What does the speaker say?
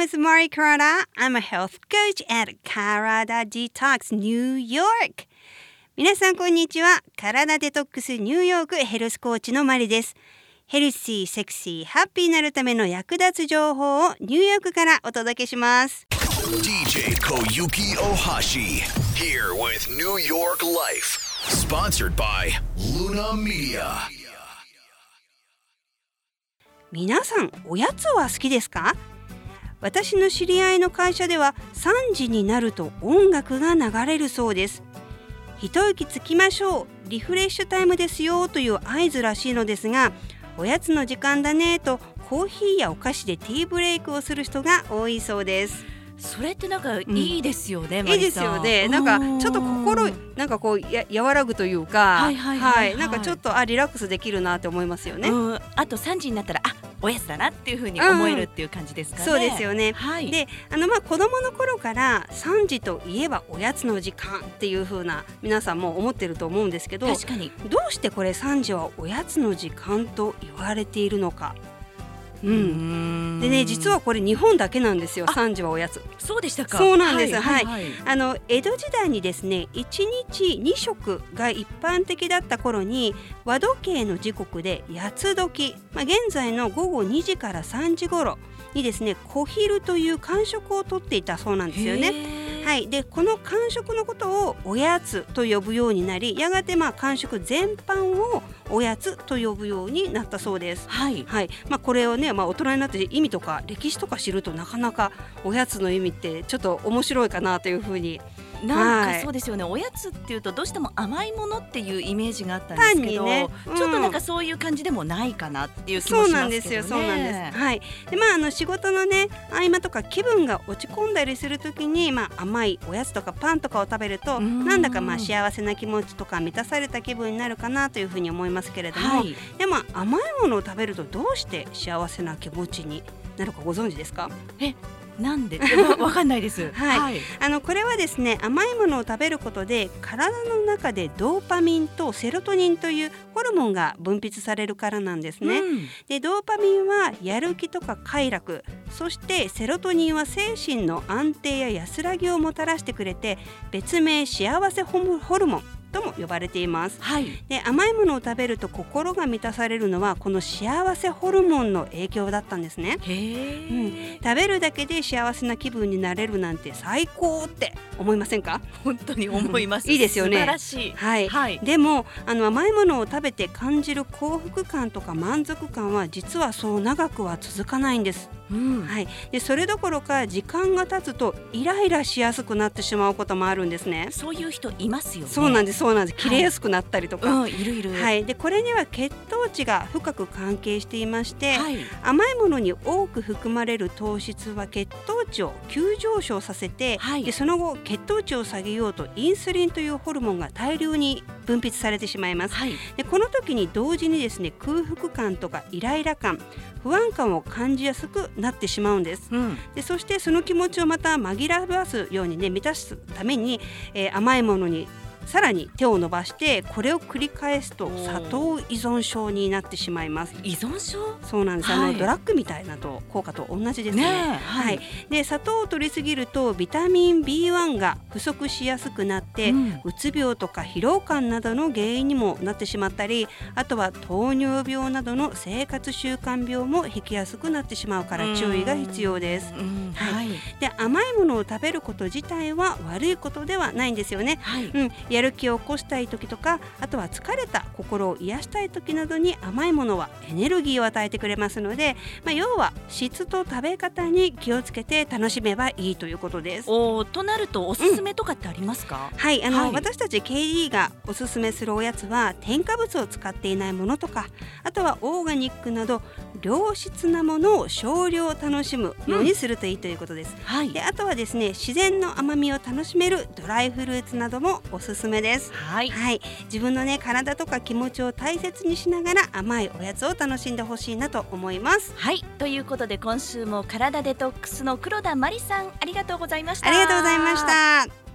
name is Mari Kurata. I'm a health coach at Karada Detox New York. 皆さんこんにちは。体デトックスニューヨークヘルスコーチのマリです。ヘルシー、セクシー、ハッピーになるための役立つ情報をニューヨークからお届けします。DJ Koyuki Ohashi here with New York Life. Sponsored by Luna Media. 皆さんおやつは好きですか私の知り合いの会社では3時になると音楽が流れるそうです。一息つきましょう。リフレッシュタイムですよという合図らしいのですがおやつの時間だねとコーヒーやお菓子でティーブレイクをする人が多いそうです。それってなんかいいですよね、いいですよね。なんかちょっと心うんなんかこうや和らぐというかはいはいはいはい。なんかちょっとあリラックスできるなって思いますよね、うん。あと3時になったらあおやつだなっていうふうに思えるっていう感じですかね、そうですよね。はい。であのまあ子供の頃から3時といえばおやつの時間っていう風な皆さんも思ってると思うんですけどど確かに。うしてこれ3時はおやつの時間と言われているのか。うん、でね実はこれ日本だけなんですよ3時はおやつ。そうでしたか。そうなんです。はい、ははいあの江戸時代にですね1日2食が一般的だった頃に和時計の時刻で八つ時、まあ、現在の午後2時から3時頃にですね小昼という間食をとっていたそうなんですよね。ねはい、でこの間食のことをおやつと呼ぶようになりやがてまあ間食全般をおやつと呼ぶようになったそうです。はいはいまあ、これをね、まあ、大人になって意味とか歴史とか知るとなかなかおやつの意味ってちょっと面白いかなというふうになんはいかそうですよね、おやつっていうとどうしても甘いものっていうイメージがあったんですけど、ねうんちょっとなんかそういう感じでもないかなっていう気そうもしなんですよますけどね。そうなんです。はい。でまああの仕事のね合間とか気分が落ち込んだりするときにまあ甘いおやつとかパンとかを食べるとうんなんだかまあ幸せな気持ちとか満たされた気分になるかなというふうに思いますけれども、はい、でも甘いものを食べるとどうして幸せな気持ちになるかご存知ですか？なんで？わ わかんないです。はい。い、あのこれはですね甘いものを食べることで体の中でドーパミンとセロトニンというホルモンが分泌されるからなんですね。うん。でドーパミンはやる気とか快楽そしてセロトニンは精神の安定や安らぎをもたらしてくれて別名幸せホホルモンとも呼ばれています。はい、で甘いものを食べると心が満たされるのはこの幸せホルモンの影響だったんですね。へえ、食べるだけで幸せな気分になれるなんて最高って思いませんか？本当に思います。いいですよね。はい、はい、でもあの甘いものを食べて感じる幸福感とか満足感は実はそう長くは続かないんです。うん、はい、でそれどころか時間が経つとイライラしやすくなってしまうこともあるんですね。そういう人いますよね。そうなんですそうなんです。切れやすくなったりとか、うん、いるいる。、はいい、でこれには血糖値が深く関係していまして、はい、甘いものに多く含まれる糖質は血糖値を急上昇させて、はい。でその後血糖値を下げようとインスリンというホルモンが大量に分泌されてしまいます。はい、でこの時に同時にですね空腹感とかイライラ感不安感を感じやすくなってしまうんです。うん、でそしてその気持ちをまた紛らわすようにね満たすために、えー甘いものにさらに手を伸ばしてこれを繰り返すと砂糖依存症になってしまいます。依存症？そうなんです、あはい。のドラッグみたいなと効果と同じですね。ねえ。ははい。い、で砂糖を取りすぎるとビタミン B1 が不足しやすくなって、うん。うつ病とか疲労感などの原因にもなってしまったりあとは糖尿病などの生活習慣病も引きやすくなってしまうから注意が必要です。はい、で甘いものを食べること自体は悪いことではないんですよね。はい、うん、やる気を起こしたい時とかあとは疲れた心を癒したい時などに甘いものはエネルギーを与えてくれますので、まあ、要は質と食べ方に気をつけて楽しめばいいということです。おーとなるとおすすめとかってありますか？はい、あの、はい私たち KD がおすすめするおやつは添加物を使っていないものとかあとはオーガニックなど良質なものを少量楽しむようにするといいということです。はいであとはですね自然の甘みを楽しめるドライフルーツなどもおすすめです。はいはい、自分のね体とか気持ちを大切にしながら甘いおやつを楽しんでほしいなと思います。はいということで今週も体デトックスの黒田真理さんありがとうございましたありがとうございました。